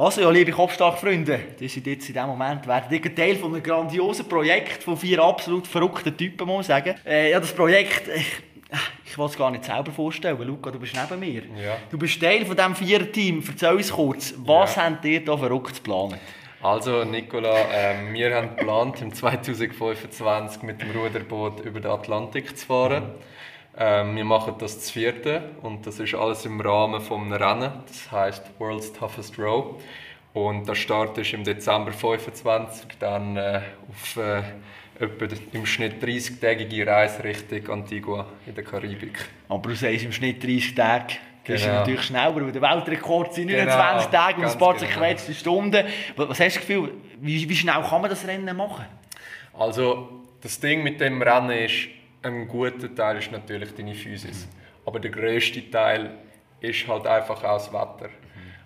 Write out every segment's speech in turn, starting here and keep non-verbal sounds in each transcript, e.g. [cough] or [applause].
Also ja, liebe Kopfstark-Freunde, die sind jetzt in diesem Moment werden ihr Teil von einem grandiosen Projekt von vier absolut verrückten Typen, muss man sagen. Äh, ja, das Projekt, ich, ich will es gar nicht selber vorstellen. Luca, du bist neben mir. Ja. Du bist Teil von diesem Vierer-Team. Erzähl uns kurz, was Ja. habt ihr da verrückt zu planen? Also Nicola, ähm, wir haben geplant, im 2025 mit dem Ruderboot über den Atlantik zu fahren. Ähm, wir machen das zu vierte und das ist alles im Rahmen vom Rennen. Das heißt World's Toughest Row. Und der Start ist im Dezember 25, dann äh, auf äh, etwa im Schnitt 30-tägige Reise Richtung Antigua in der Karibik. Aber du sagst im Schnitt 30 Tage. Das ist Genau. natürlich schneller, weil der Weltrekord sind Genau, 29 Tage und ein paar genau. zerquetschte Stunden. Was hast du Gefühl, wie, wie schnell kann man das Rennen machen? Also das Ding mit dem Rennen ist, ein guter Teil ist natürlich deine Physis. Aber der grösste Teil ist halt einfach auch das Wetter.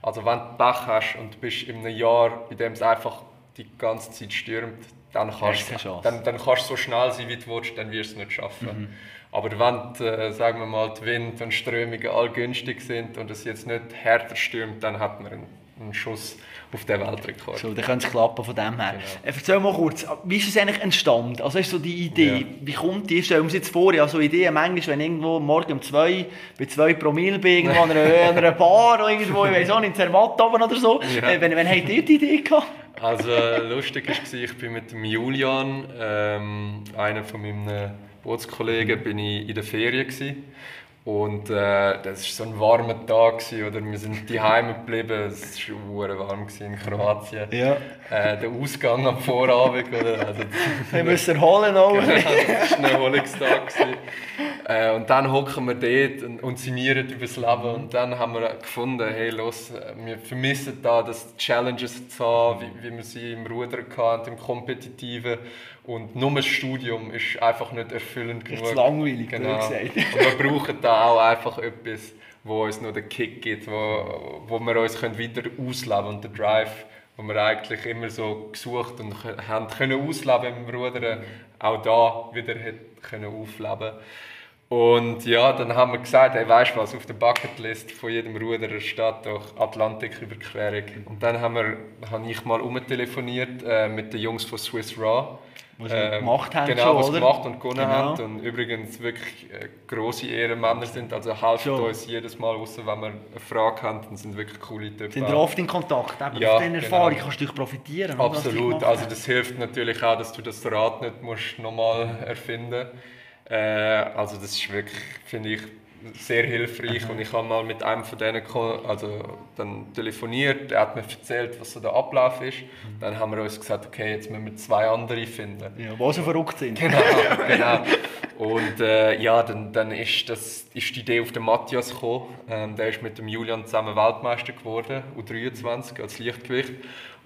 Also wenn du Pech hast und du bist in einem Jahr, in dem es einfach die ganze Zeit stürmt, dann kannst, Chance. dann, dann kannst du so schnell sein, wie du willst, dann wirst du es nicht schaffen. Aber wenn, die, äh, sagen wir mal, die Wind und Strömungen all günstig sind und es jetzt nicht härter stürmt, dann hat man einen, einen Schuss auf den Weltrekord. So, dann könnte es klappen von dem her. Genau. Äh, Erzähl mal kurz, wie ist es eigentlich entstanden? Also ist so die Idee, Ja. wie kommt die? Stellen wir uns jetzt vor, ja, so Ideen manchmal, wenn irgendwo morgen um zwei, bei zwei Promille bin, irgendwo an einer, an einer Bar oder irgendwo, ich weiß auch nicht, in Zermatt oben oder so. Ja. Äh, wenn, wenn habt ihr die Idee gehabt? Also äh, lustig war, ich bin mit dem Julian, ähm, einer von meinen Bootskollegen, bin ich in der Ferien gsi. Und äh, das war so ein warmer Tag gsi, oder wir sind daheim geblieben. Es war warm in Kroatien. Ja. Äh, der Ausgang am Vorabend, oder? Also, Wir müssen erholen auch. [laughs] Genau, das war ein Erholungstag. gewesen. Äh, und dann hocken wir dort und, und sinnieren über das Leben. Und dann haben wir gefunden, hey, los, äh, wir vermissen da das Challenges zu haben, wie, wie wir sie im Ruder hatten, im Kompetitiven. Und nur das Studium ist einfach nicht erfüllend Ist genug. zu langweilig, genau. gesagt. Und wir brauchen da auch einfach etwas, wo uns noch den Kick gibt, wo, wo wir uns können wieder ausleben und den Drive, wo wir eigentlich immer so gesucht und haben können ausleben im Rudern, auch da wieder können aufleben. Und ja, dann haben wir gesagt, hey, weißt du was, auf der Bucketlist von jedem Ruderer steht doch Atlantiküberquerung. Und dann haben wir, habe ich mal umtelefoniert äh, mit den Jungs von Swiss Raw. Was sie gemacht haben genau, schon, was sie oder? gemacht und gewonnen Genau. haben. Und übrigens wirklich äh, grosse Ehrenmänner sind, also helfen Schon. uns jedes Mal, außer wenn wir eine Frage haben, dann sind wirklich coole Typen. Sind wir oft in Kontakt? Eben, Ja, Von dieser Erfahrung genau. kannst du dich profitieren. Absolut, also das hilft natürlich auch, dass du das Rad nicht musst nochmal erfinden äh, Also das ist wirklich, finde ich, sehr hilfreich und ich habe mal mit einem von denen also dann telefoniert, er hat mir erzählt, was so der Ablauf ist. Dann haben wir uns gesagt, okay, jetzt müssen wir zwei andere finden. Ja, die so verrückt sind. Genau, [laughs] genau. Und äh, ja, dann, dann ist, das, ist die Idee auf den Matthias gekommen. Ähm, der ist mit dem Julian zusammen Weltmeister geworden, U23 als Lichtgewicht.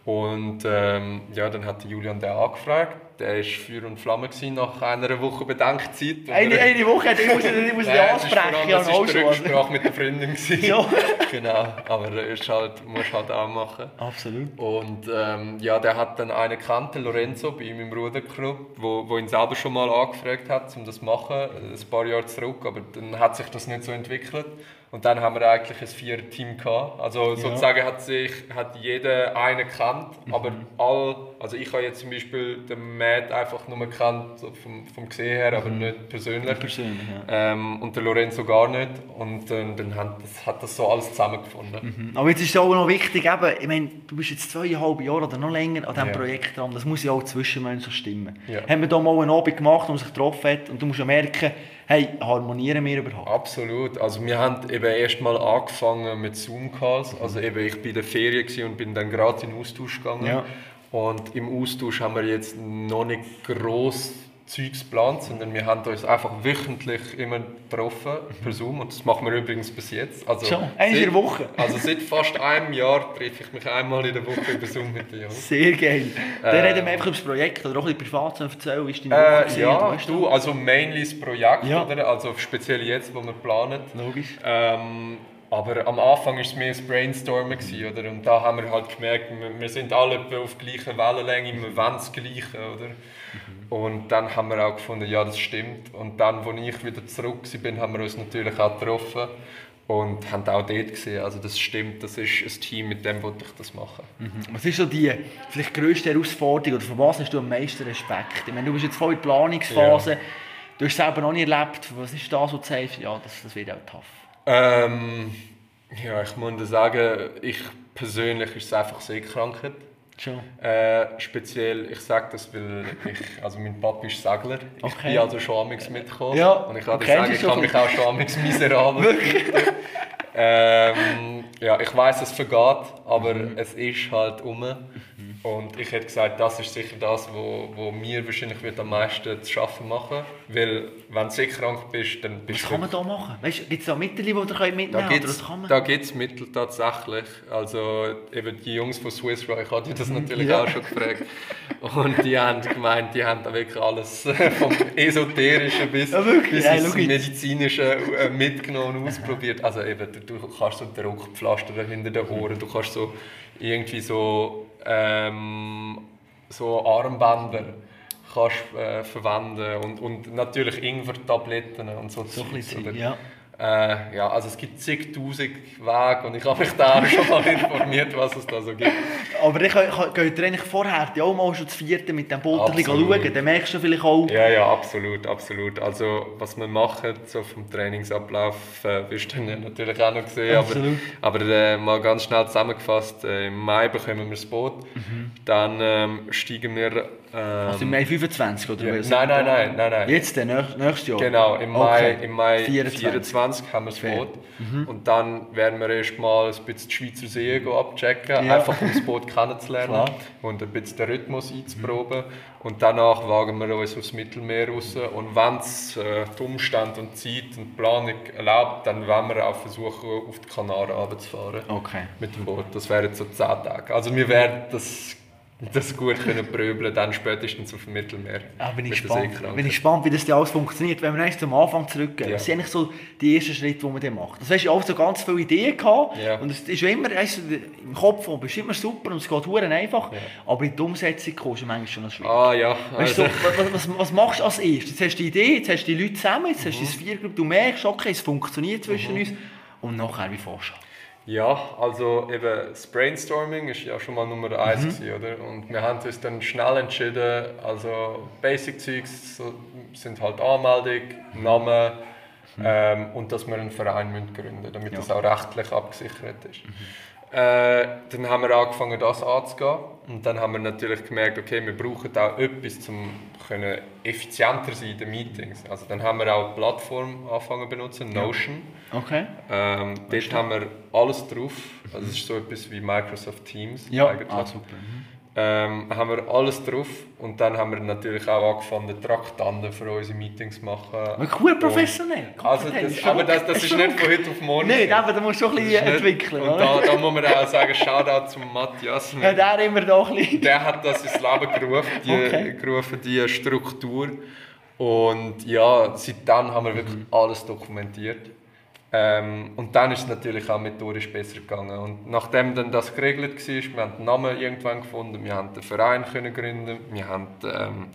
Und ähm, ja, dann hat der Julian den angefragt. Der war Feuer und Flamme gewesen nach einer Woche Bedenkzeit. Eine, eine Woche, ich muss, ich muss ansprechen. Ja, es auch ist die. Rücksprache mit der Freundin. Ja. [laughs] genau, aber das halt, musst halt auch machen. Absolut. Und ähm, ja, der hat dann einen gekannt, den Lorenzo, bei ihm im Ruderclub, wo, wo ihn selber schon mal angefragt hat, um das zu machen, äh, ein paar Jahre zurück, aber dann hat sich das nicht so entwickelt. Und dann haben wir eigentlich ein Vier-Team gehabt. Also sozusagen hat sich hat jeder einen gekannt, aber all, also ich habe jetzt zum Beispiel den Matt einfach nur gekannt, so vom, vom Gesehen her, aber nicht persönlich. Persönlich, ja. Ähm, und der Lorenzo gar nicht. Und ähm, dann hat das, hat das so alles zusammengefunden. Aber jetzt ist es auch noch wichtig, eben, ich meine, du bist jetzt zweieinhalb Jahre oder noch länger an diesem Ja. Projekt dran. Das muss ja auch zwischenmenschlich stimmen. Ja. Haben wir da mal einen Abend gemacht, wo man sich getroffen hat und du musst ja merken, hey, harmonieren wir überhaupt? Absolut. Also wir haben eben erst mal angefangen mit Zoom-Calls. Also eben ich bin in der Ferien und bin dann gerade in den Austausch gegangen. Ja. Und im Austausch haben wir jetzt noch nicht gross Zeugs geplant, sondern wir haben uns einfach wöchentlich immer getroffen per Zoom und das machen wir übrigens bis jetzt. Also Schon? Einmal in der Woche? Also seit fast einem Jahr treffe ich mich einmal in der Woche über Zoom mit Jungs. Sehr geil. Dann Äh, reden wir einfach über das Projekt oder auch ein bisschen privat zu erzählen. Wie ist deine Woche Äh, gewesen, ja, weißt du, also mainly das Projekt, Ja. oder? Also speziell jetzt, wo wir planen. Logisch. Ähm, aber am Anfang war es mehr das Brainstormen, gewesen, oder? Und da haben wir halt gemerkt, wir, wir sind alle auf gleicher Wellenlänge, wir wollen das Gleiche, oder? Und dann haben wir auch gefunden, ja, das stimmt. Und dann, als ich wieder zurück bin, haben wir uns natürlich auch getroffen. und haben auch dort gesehen, also das stimmt, das ist ein Team, mit dem wollte ich das machen. Mhm. Was ist so die vielleicht grösste Herausforderung oder von was hast du am meisten Respekt? Ich meine, du bist jetzt voll in der Planungsphase, ja. du hast es selber noch nie erlebt, was ist das, was du sagst, ja, das, das wird auch tough? Ähm, ja, ich muss sagen, ich persönlich ist es einfach Seekrankheit. Schon. Äh, speziell, ich sage das, weil ich, also mein Papa ist Segler. Okay. Ich bin also schon amigs mitgekommen. Ja. Und ich kann dir sagen, ich kann mich auch schon amigs [laughs] miserabel ähm, ja, ich weiß, es vergeht, aber mhm. es ist halt um. Und ich hätte gesagt, das ist sicher das, wo, wo mir wahrscheinlich wird am meisten zu schaffen machen Weil, wenn du sehr krank bist, dann bist Was kann man da machen? gibt es da Mittel, die ihr mitnehmen da gibt's, Da gibt es Mittel tatsächlich. Also eben die Jungs von Swiss Roy, ich hatte das natürlich ja. auch schon gefragt. Und die haben gemeint, die haben da wirklich alles [laughs] vom Esoterischen bis, ja, bis ja, ins Medizinische äh, mitgenommen und ausprobiert. Also eben, du, du kannst so Druckpflaster hinter den Ohren, du kannst so irgendwie so ähm, so Armbänder kannst äh, verwenden und, und natürlich Ingwer-Tabletten und so. So ein bisschen, ja. Äh, ja, also es gibt zigtausend Wege und ich habe mich da [laughs] schon mal informiert, was es da so gibt. Aber ich, ich, geht ihr eigentlich vorher auch mal schon das vierte mit dem Boot schauen? Dann merkst du vielleicht auch... Ja, ja, absolut, absolut. Also was wir machen, so vom Trainingsablauf, äh, wirst du dann natürlich auch noch gesehen. Absolut. Aber, aber äh, mal ganz schnell zusammengefasst, äh, im Mai bekommen wir das Boot, mhm. dann ähm, steigen wir ähm, also im Mai 25 oder ja, nein, nein, nein, nein, nein. Jetzt, nächstes Jahr? Genau, im Mai, okay. im Mai 24, 24 haben wir das Boot. Mhm. Und dann werden wir erstmal ein bisschen die Schweizer See abchecken, ja. einfach um das Boot [laughs] kennenzulernen Klar. und ein bisschen den Rhythmus einzuproben. Und danach wagen wir uns aufs Mittelmeer raus. Und wenn es äh, die Umstände und Zeit und die Planung erlaubt, dann werden wir auch versuchen, auf die Kanaren runterzufahren. Okay. Mit dem Boot. Das wären so 10 Tage. Also wir werden das das gut können pröbeln, dann spätestens auf dem Mittelmeer. Ah, bin, ich gespannt, bin ich gespannt, wie das alles funktioniert. Wenn wir erst zum Anfang zurückgehen, ja. was sind eigentlich so die ersten Schritte, die man dann macht? Das hast du auch so ganz viele Ideen gehabt ja. und es ist immer weißt du, im Kopf und bist immer super und es geht hure einfach, ja. aber in die Umsetzung kommst du manchmal schon noch schwierig. Ah ja. Also. Weißt du, was, was, was, machst du als erstes? Jetzt hast du die Idee, jetzt hast du die Leute zusammen, jetzt hast du mhm. das Viergruppe, du merkst, okay, es funktioniert zwischen mhm. uns und nachher wie vorstellen. Ja, also eben das Brainstorming ist ja schon mal Nummer eins mhm. gewesen, oder? Und wir haben uns dann schnell entschieden, also Basic-Zeugs sind halt Anmeldung, Name mhm. ähm, und dass wir einen Verein gründen müssen, damit ja. das auch rechtlich abgesichert ist. Mhm. Äh, dann haben wir angefangen, das anzugehen. Und dann haben wir natürlich gemerkt, okay, wir brauchen auch etwas, um können effizienter sein in den Meetings. Also dann haben wir auch eine Plattform angefangen zu benutzen, Notion. Okay. Ähm, dort haben wir alles drauf. Also es ist so etwas wie Microsoft Teams ja. eigentlich. Ah, super. Mhm ähm, haben wir alles drauf und dann haben wir natürlich auch angefangen, Traktanten für unsere Meetings zu machen. Cool professionell. Also das, aber das, das ist nicht von heute auf morgen. Nein, aber da musst du schon ein bisschen entwickeln. Und da, da, muss man auch sagen, Shoutout zum Matthias. Ja, der immer da ein Der hat das ins Leben gerufen, die, okay. gerufen, die Struktur. Und ja, seitdem haben wir wirklich mhm. alles dokumentiert. Ähm, und dann ist es natürlich auch methodisch besser gegangen. Und nachdem dann das geregelt war, wir haben den Namen irgendwann gefunden, wir haben den Verein können gründen, wir haben, ähm,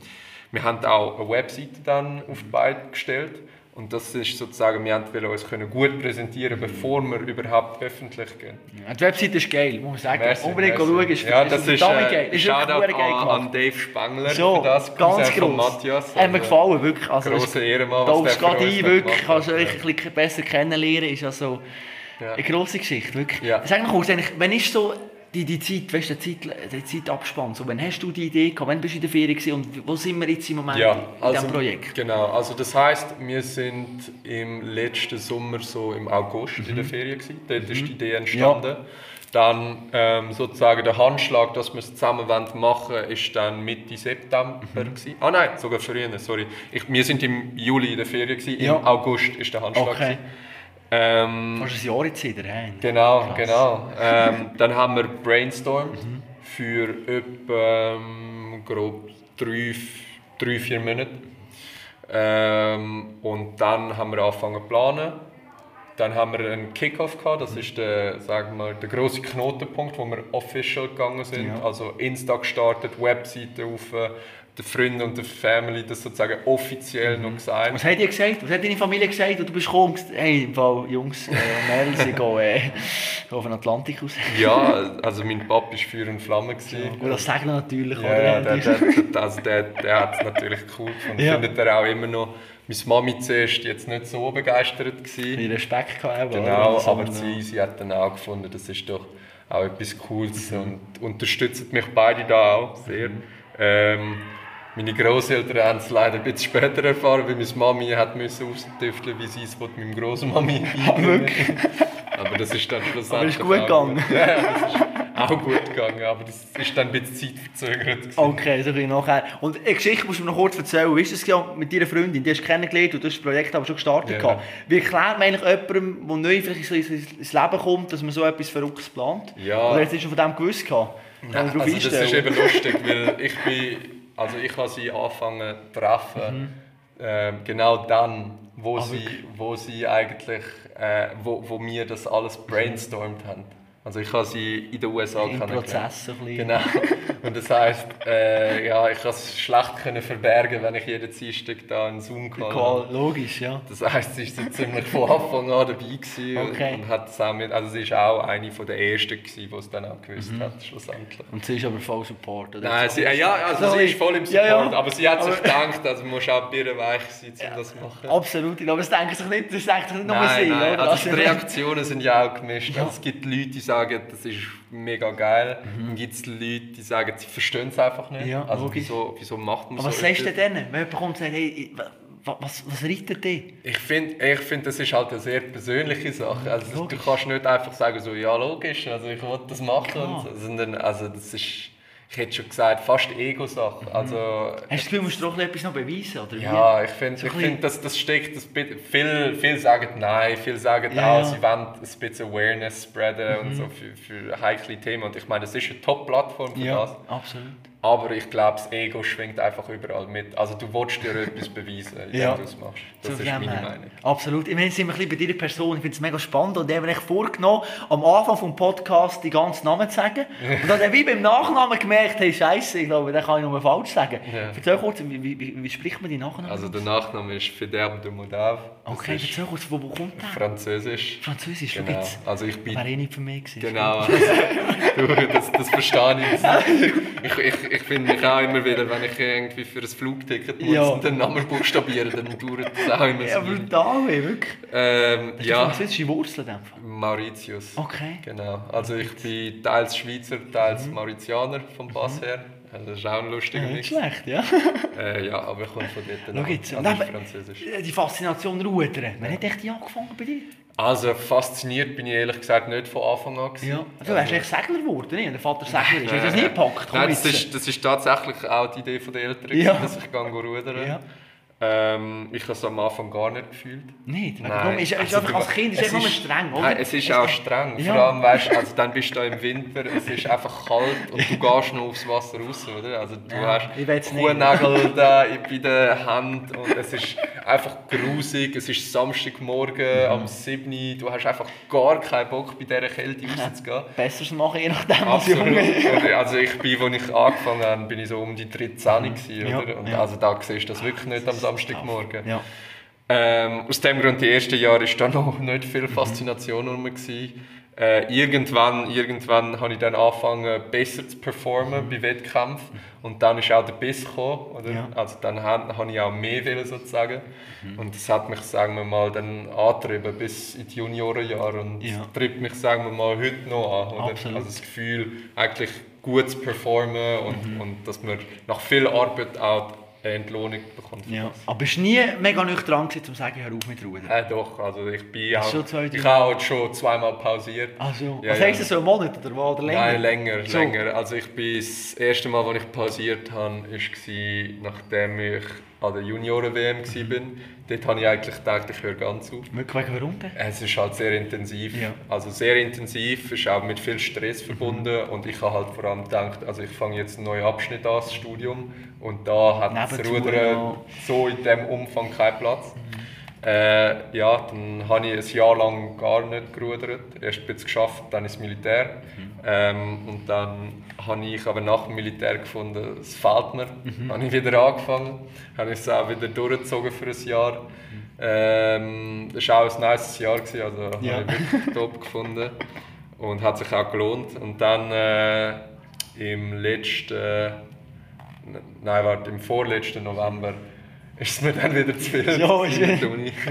wir haben auch eine Webseite dann auf die Beine gestellt. Und das ist sozusagen, wir wollten uns können gut präsentieren, bevor wir überhaupt öffentlich gehen. Ja, die Website ist geil, muss man sagen. Merci, Unbedingt schauen. Ist, ja, das ist, äh, geil. Ist Shoutout geil an, an Dave Spengler so, für das. Ganz groß. Matthias. Also, Hat mir gefallen, wirklich. Also, grosse Ehrenmann, was der gerade ein, wirklich. Also, euch ein bisschen besser kennenlernen ist also ja. eine grosse Geschichte, wirklich. Ja. Sag mal kurz, wenn ist so die, die Zeit, weißt du, der, Zeit, Zeitabspann, so, wann hast du die Idee gehabt, wann bist du in der Ferien und wo sind wir jetzt im Moment ja, in also, diesem Projekt? Genau, also das heisst, wir sind im letzten Sommer so im August mhm. in der mhm. Ferien gewesen, dort mhm. ist die Idee entstanden. Ja. Dann ähm, sozusagen der Handschlag, dass wir es zusammen machen wollen, ist dann Mitte September. Mhm. Ah nein, sogar früher, sorry. Ich, wir sind im Juli in der Ferien, gewesen, ja. im August ist der Handschlag. Okay. Ähm, Fast ein Jahr jetzt wieder rein. Genau, Krass. genau. Ähm, [laughs] dann haben wir Brainstorm mhm. für etwa ähm, grob drei, drei, vier Monate. Ähm, und dann haben wir angefangen zu planen. Dann haben wir einen Kickoff gehabt, das ist der, sagen wir, der große Knotenpunkt, wo wir official gegangen sind. Ja. Also Insta gestartet, Webseite auf, den Freunden und der Family das sozusagen offiziell noch gesagt. Was hat ihr gesagt? Was hat deine Familie gesagt? Und du bist gekommen und hey, im Fall, Jungs äh, und Mädels, ich gehe äh, auf den Atlantik raus. Ja, also mein Papa war Feuer und Flamme. Gewesen. Gut, das sagen natürlich, Ja, oder? ja, der, der, der, also der, der hat es natürlich cool gefunden. Ja. Findet er auch immer noch. Meine Mami zuerst jetzt nicht so begeistert gewesen. Viel Respekt gehabt. Genau, oder? So aber sie, sie hat dann auch gefunden, das ist doch auch etwas Cooles und unterstützen mich beide da auch sehr. Ähm, meine Großeltern haben es leider ein bisschen später erfahren, weil meine Mami hat müssen wie sie es mit meinem Großmami [laughs] wirklich? Aber das ist dann schlussendlich Aber ist gut auch gegangen. [laughs] Ja, das ist auch gut gegangen, aber das ist dann ein bisschen zeitverzögert. gewesen. Okay, so ein bisschen nachher. Und eine Geschichte musst du mir noch kurz erzählen. Wie ist es mit deiner Freundin? Die hast du kennengelernt und du hast das Projekt aber schon gestartet. Ja. Wie erklärt man eigentlich jemandem, der neu vielleicht ins Leben kommt, dass man so etwas Verrücktes plant? Ja. Oder hast du schon von dem gewusst? Gehabt? Darauf Also das ist eben lustig, weil ich bin, also ich habe sie angefangen zu treffen, ähm, genau dann, wo, Mhm. Ah, sie, wo sie eigentlich, äh, wo, wo wir das alles brainstormt haben. Also ich habe sie in den USA Im. Prozess ein bisschen. Genau. Und das heisst, äh, ja, ich konnte es schlecht können verbergen, wenn ich jeden Dienstag da einen Zoom-Call Klar, Logisch, ja. das heisst, sie war so ziemlich von Anfang an dabei gewesen Okay. und hat es auch mit, also sie war auch eine von der ersten gewesen, die es dann auch gewusst Mhm. hat schlussendlich. Und sie ist aber voll Support, oder? Nein, sie, äh, ja, also Sorry. sie ist voll im Ja, Support, ja. aber sie hat sich gedacht, also man muss auch birrenweich sein, um das zu machen. Absolut, aber das denken sich nicht, das denkt sich nicht nur Nein, sie, nein, oder? also die [laughs] Reaktionen sind ja auch gemischt. Ja. Also es gibt Leute, die sagen, das ist mega geil. Dann gibt es Leute, die sagen, sie verstehen es einfach nicht. Mhm. Ja, also logisch. wieso, wieso macht man Aber was so sagst du denen, wenn jemand kommt und sagt, hey, was, was, was reitet dich? Ich finde, ich find, das ist halt eine sehr persönliche Sache. Also, du kannst nicht einfach sagen, so, ja, logisch, also ich will das machen. Und, so, sondern, also, das ist, ich hätte schon gesagt, fast Ego-Sache. Also, Hast du das Gefühl, du musst doch etwas noch beweisen, oder wie? ja, ich finde, So ich find, das, das steckt, das, viel, viele sagen nein, viele sagen Ja, auch, ja. sie wollen ein bisschen Awareness spreaden und so für, für heikle Themen. Und ich meine, das ist eine Top-Plattform für Ja, das. absolut. Aber ich glaube, das Ego schwingt einfach überall mit. Also du willst dir etwas beweisen, wenn Ja. du es machst. Das Zu ist meine her. Meinung. Absolut. Ich meine, sind wir ein bisschen bei deiner Person. Ich finde es mega spannend. Und ich habe mir vorgenommen, am Anfang des Podcasts die ganzen Namen zu sagen. Und dann habe ich wie beim Nachnamen gemerkt, hey, Scheiße, ich glaube, den kann ich nur falsch sagen. Ja. Erzähl kurz, wie, wie, wie, spricht man die Nachnamen? Also der Nachname ist Federbe de Modave. Das okay, erzähl kurz, wo, wo kommt der? Französisch. Französisch, Genau. jetzt. Also ich bin Wäre eh nicht für mich gewesen. Genau, [laughs] du, das, das verstehe ich. [laughs] Ich, ich, ich finde mich auch immer wieder, wenn ich irgendwie für ein Flugticket muss Ja. und den Namen buchstabieren, dann dauert das auch immer Ja, so. brutal, ey, wirklich. Ähm, du ja, französische Wurzeln in dem Fall? Mauritius. Okay. Genau. Also ich bin teils Schweizer, teils Mhm. Mauritianer vom Pass her. Das ist auch ein lustiger Ja, nicht schlecht, ja. [laughs] Äh, ja, aber ich komme von dort. Schau jetzt. Also ist Französisch. die Faszination Rudern. Wann hat echt die angefangen bei dir? Also fasziniert bin ich ehrlich gesagt nicht von Anfang an. gewesen. Ja. Du Also- wärst echt Segler geworden, nicht? Wenn der Vater Segler ist. Hast du das nie gepackt? Komm Nein, das ist, das ist tatsächlich auch die Idee der Eltern, Ja. dass ich gehe rudern. Ja. Ähm, ich habe es am Anfang gar nicht gefühlt. Nicht? Nein. Warum? Ist, ist Also, einfach als Kind ist es einfach ist- streng, oder? Nein, es ist auch streng. Ja. Vor allem, weißt, also dann bist du im Winter, es ist einfach kalt und du gehst noch aufs Wasser raus, oder? Also du Ja, hast. Kuhnägel da bei der Hand und es ist einfach grusig. Es ist Samstagmorgen Mhm. am 7 Uhr, du hast einfach gar keinen Bock, bei dieser Kälte [laughs] rauszugehen. Besseres machen, je nachdem, was Absolut. Also ich bin, als ich angefangen habe, bin ich so um die 13 gewesen, Ja, oder? Und ja. also da siehst du das wirklich nicht am Samstagmorgen. Ja. Ähm, aus dem Grund, die ersten Jahre war da noch [laughs] nicht viel Faszination rum. gewesen. Äh, irgendwann, irgendwann habe ich dann angefangen, besser zu performen bei Wettkämpfen. Und dann ist auch der Biss gekommen. Oder? Ja. Also dann habe ich auch mehr wollen, sozusagen. Und das hat mich, sagen wir mal, dann angetrieben bis in die Juniorenjahre. Und Ja. treibt mich, sagen wir mal, heute noch an. Also das Gefühl, eigentlich gut zu performen und, Mhm. und dass man nach viel Arbeit auch Entlohnung bekommt. Ja. Aber bist du nie mega nüchtern um zu sagen, hör auf mit Rudern? Äh, doch, also ich bin auch, ich habe schon zweimal pausiert. Also, Ja, was ja. heisst das, so einen Monat oder, was, oder länger? Nein, länger, So. länger. Also ich bin das erste Mal, als ich pausiert habe, war, nachdem ich an der Junioren-WM war. Dort habe ich eigentlich gedacht, ich höre ganz auf. Wirklich, warum denn? Es ist halt sehr intensiv. Ja. Also sehr intensiv, ist auch mit viel Stress verbunden und ich habe halt vor allem gedacht, also ich fange jetzt einen neuen Abschnitt an, das Studium und da hat das Nebentouren Rudern so in dem Umfang keinen Platz. Äh, ja, dann habe ich ein Jahr lang gar nicht gerudert. Erst ein bisschen geschafft, dann ins Militär. Mhm. Ähm, und dann habe ich aber nach dem Militär gefunden, es fehlt mir. Mhm. Habe ich wieder angefangen, habe ich es auch wieder durchgezogen für ein Jahr. Mhm. Ähm, das war auch ein nice Jahr, gewesen, also ja. habe ich wirklich [laughs] top gefunden und hat sich auch gelohnt. Und dann äh, im letzten, nein, warte, im vorletzten November ist es mir dann wieder zu viel ja, der Uni. [laughs]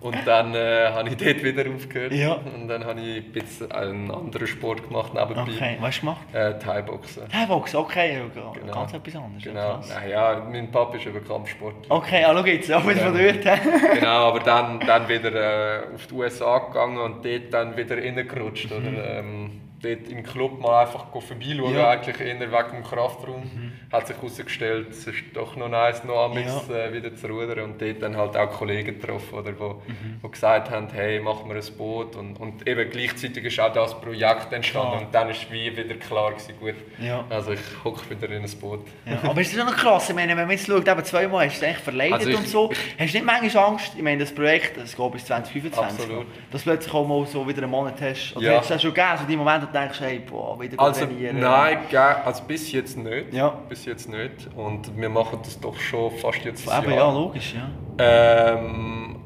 Und dann äh, habe ich dort wieder aufgehört. Ja. Und dann habe ich ein bisschen einen anderen Sport gemacht nebenbei. Okay, was hast du gemacht? Äh, Thai-Boxen. Thai-Boxen, okay. Genau. Ganz etwas anderes. Genau. Naja, mein Papa ist über Kampfsport. Okay, schau jetzt, auch wieder von dort. genau, aber dann, dann wieder äh, auf die USA gegangen und dort dann wieder reingerutscht. Mhm. Oder, ähm, dort im Club mal einfach vorbeischauen, ja. eigentlich eher wegen dem Kraftraum. Mhm. Hat sich herausgestellt, es ist doch noch nice, noch einmal ja. äh, wieder zu rudern und dort dann halt auch Kollegen getroffen, oder, wo, mhm. wo gesagt haben, hey, machen wir ein Boot und, und eben gleichzeitig ist auch das Projekt entstanden klar. und dann ist wie wieder klar gewesen, gut, ja. also ich hocke wieder in ein Boot. Ja. Aber es ist schon noch krass, ich meine, wenn man jetzt schaut, eben zweimal hast du es verleidet also ich, und so, hast du nicht manchmal Angst, ich meine, das Projekt, das geht bis 2025, absolut. dass du plötzlich auch mal so wieder einen Monat hast, oder ja. hast du schon gegeben, so die Momente, denkst, hey, boah, wieder also, trainieren? Nein, also bis jetzt nicht. Ja. Bis jetzt nicht. Und wir machen das doch schon fast jetzt ein Jahr. ja, logisch, ja. Ähm,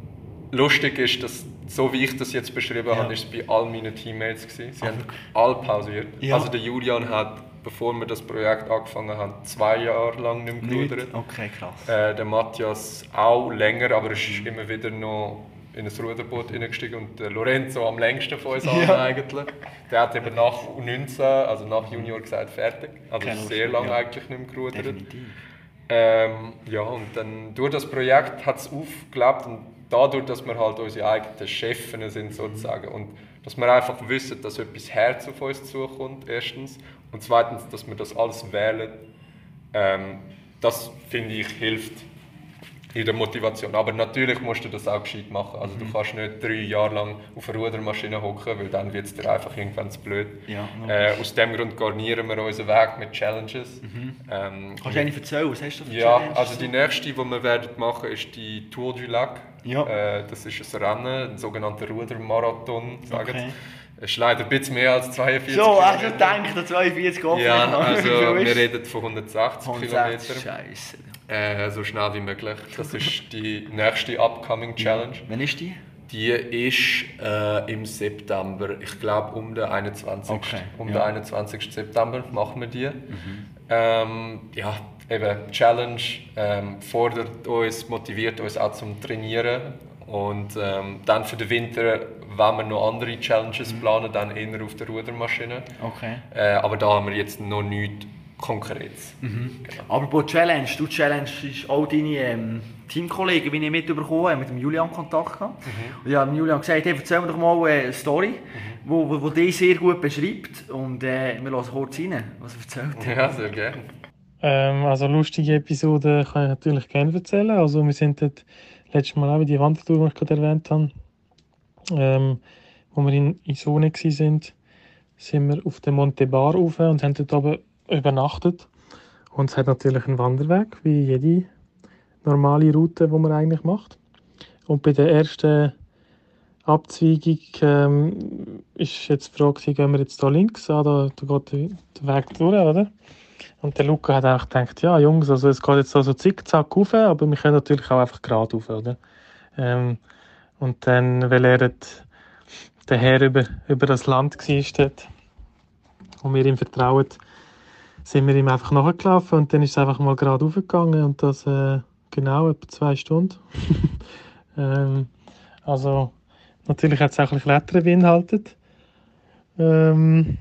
lustig ist, dass so wie ich das jetzt beschrieben ja. habe, ist es bei all meinen Teammates gewesen. Sie Ach, haben alle pausiert. Ja. Also der Julian hat, bevor wir das Projekt angefangen haben, zwei Jahre lang nicht mehr gerudert. Okay, krass. Äh, der Matthias auch länger, aber es ist immer wieder noch in ein Ruderboot eingestiegen und der Lorenzo am längsten von uns ja. eigentlich. Der hat eben nach U19, also nach Junior gesagt, fertig. Also Keine sehr lange ja. eigentlich nicht mehr gerudert. Ähm, ja, und dann durch das Projekt hat es aufgelebt und dadurch, dass wir halt unsere eigenen Chefs sind sozusagen und dass wir einfach wissen, dass etwas Herz auf uns zukommt, erstens, und zweitens, dass wir das alles wählen, ähm, das finde ich hilft in der Motivation. Aber natürlich musst du das auch gescheit machen. Also mhm. du kannst nicht drei Jahre lang auf einer Rudermaschine hocken, weil dann wird es dir einfach irgendwann zu blöd. Ja, äh, aus dem Grund garnieren wir unseren Weg mit Challenges. Mhm. Ähm, kannst du eine erzählen? Was hast du für Ja, Challenges? also die nächste, die wir werden machen, ist die Tour du Lac. Ja. Äh, das ist ein Rennen, ein sogenannter Rudermarathon, sagen okay. Es ist leider ein bisschen mehr als 42 So, [laughs] du gedacht, 42 Kilometer? Ja, also wir reden von 180 Kilometern. Scheiße. Äh, so schnell wie möglich. Das ist die nächste Upcoming Challenge. Wann ist die? Die ist äh, im September, ich glaube um den 21. Okay. Um ja. den 21. September machen wir die. Mhm. Ähm, ja, eben Challenge ähm, fordert uns, motiviert uns auch zum Trainieren. Und ähm, dann für den Winter, wenn wir noch andere Challenges mhm. planen, dann eher auf der Rudermaschine. Okay. Äh, aber da haben wir jetzt noch nichts Konkretes. Mhm. Genau. Aber bei Challenge, du Challenge ist auch deine ähm, Teamkollegen, wie ich mitbekommen habe, mit dem Julian Kontakt gehabt. Mhm. Und ich habe Julian gesagt, hey, erzähl mir doch mal eine Story, mhm. wo, wo, wo die sehr gut beschreibt. Und äh, wir hören kurz rein, was er erzählt. Ja, sehr gerne. Ähm, also lustige Episoden kann ich natürlich gerne erzählen. Also wir sind dort letztes Mal auch in die Wandertour, die ich gerade erwähnt habe, ähm, wo wir in Isone waren, sind wir auf den Monte Bar rauf und haben dort oben übernachtet. Und es hat natürlich einen Wanderweg, wie jede normale Route, die man eigentlich macht. Und bei der ersten Abzweigung ähm, ist jetzt die Frage, gehen wir jetzt hier links? Ah, da, da geht der Weg durch, oder? Und der Luca hat auch gedacht, ja Jungs, also es geht jetzt so, so zickzack rauf, aber wir können natürlich auch einfach gerade rauf, oder? Ähm, und dann, weil er der Herr über, über das Land war und wir ihm vertrauen, sind wir ihm einfach nachgelaufen und dann ist es einfach mal gerade aufgegangen und das äh, genau etwa zwei Stunden. [laughs] ähm, also natürlich hat es auch ein bisschen Klettern beinhaltet. Ähm,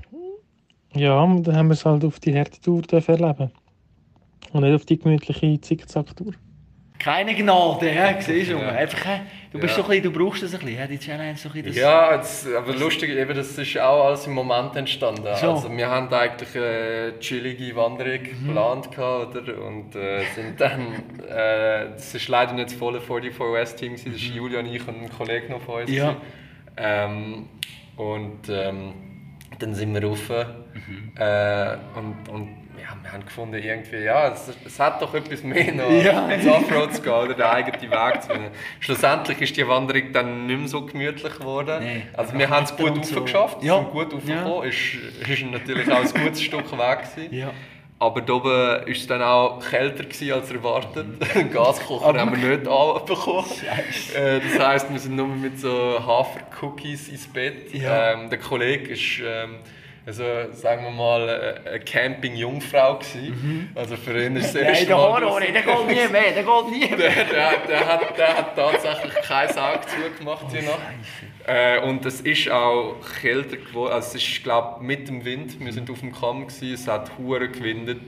ja, dann haben wir es halt auf die Härtetour erleben und nicht auf die gemütliche Zickzack-Tour. Keine Gnade, ja, [laughs] siehst du. Ja. Einfach, du, bist ja. so ein bisschen, du brauchst das ein bisschen, die Challenge so ein bisschen. Ja, jetzt, aber lustig, eben, das ist auch alles im Moment entstanden. So. Also wir haben eigentlich eine chillige Wanderung mhm. geplant oder? und äh, sind dann, [laughs] äh, das ist leider nicht das volle 44 West Team, das mhm. ist Julian, ich und ein Kollege noch von uns. Ja. Ähm, und ähm, Dann sind wir rauf äh, und, und ja, wir haben gefunden, irgendwie, ja, es, es hat doch etwas mehr noch [laughs] Ja. ins Offroad zu gehen oder den eigenen Weg zu finden. Schlussendlich ist die Wanderung dann nicht mehr so gemütlich geworden. Nee. Also wir haben es gut Und so. aufgeschafft, Ja. sind gut Ja. aufgekommen, ist, ist natürlich auch ein gutes Stück weg gewesen. Ja. Aber da oben war es dann auch kälter gewesen als erwartet. [laughs] Den Gaskocher haben wir nicht anbekommen. Äh, das heisst, wir sind nur mit so Hafercookies ins Bett. Ja. Ähm, der Kollege ist, ähm, also, sagen wir mal, äh, eine Camping-Jungfrau gewesen. Also für ihn ist es Mhm. Nein, der. Horror, der geht nie mehr, der geht nie mehr. Der, der, der, hat, der hat tatsächlich kein Auge zugemacht Oh, Nacht. Äh, und es ist auch kälter geworden. Also es ist, glaube mit dem Wind. Wir sind auf dem Kamm gewesen, es hat hure gewindet.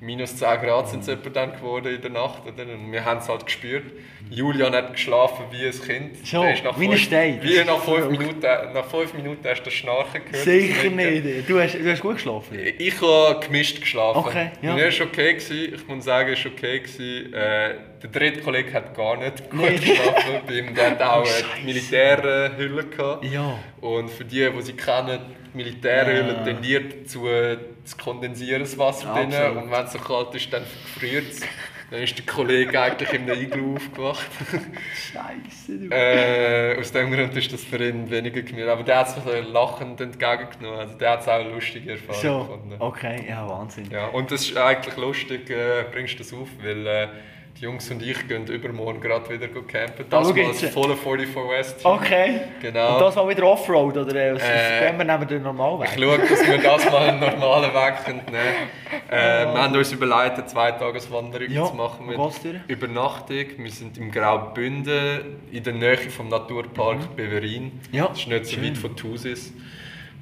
Minus 10 Grad sind es etwa dann geworden in der Nacht. Oder? Und wir haben es halt gespürt. Julian hat geschlafen wie ein Kind. So, Der ist nach wie ein Stein. Wie nach fünf [laughs] Minuten, nach fünf Minuten hast du das Schnarchen gehört. Sicher nicht. Du hast, du hast gut geschlafen. ich habe gemischt geschlafen. Okay, ja. Mir war okay. Gewesen. Ich muss sagen, es war okay. Gewesen. Äh, der dritte Kollege hat gar nicht gut Nee. geschlafen. Bei ihm, der hat auch Oh, eine. Militärhülle gehabt. Ja. Und für die, die sie kennen, die Militärhülle Ja. tendiert dazu, zu kondensieren, das Wasser drin. Absolut. Und wenn es so kalt ist, dann gefriert es. Dann ist der Kollege eigentlich in Iglu aufgewacht. Scheiße, du. Äh, aus dem Grund ist das für ihn weniger gemütlich. Aber der hat es so lachend entgegengenommen. Also der hat es auch eine lustige Erfahrung So, gefunden. okay, ja, Wahnsinn. Ja, und das ist eigentlich lustig, äh, bringst du das auf, weil äh, die Jungs und ich gehen übermorgen gerade wieder campen. Das schau mal das volle 44 West. Okay. Genau. Und das mal wieder Offroad, oder? äh, Äh, wir neben den Normalweg? Ich schaue, dass wir das mal einen normalen Weg nehmen. Äh, wir haben uns überlegt, eine Zweitageswanderung Ja, zu machen mit? Übernachtung. Wir sind im Graubünden, in der Nähe vom Naturpark Beverin. Mhm. Ja, Das ist nicht so schön. weit von Thusis.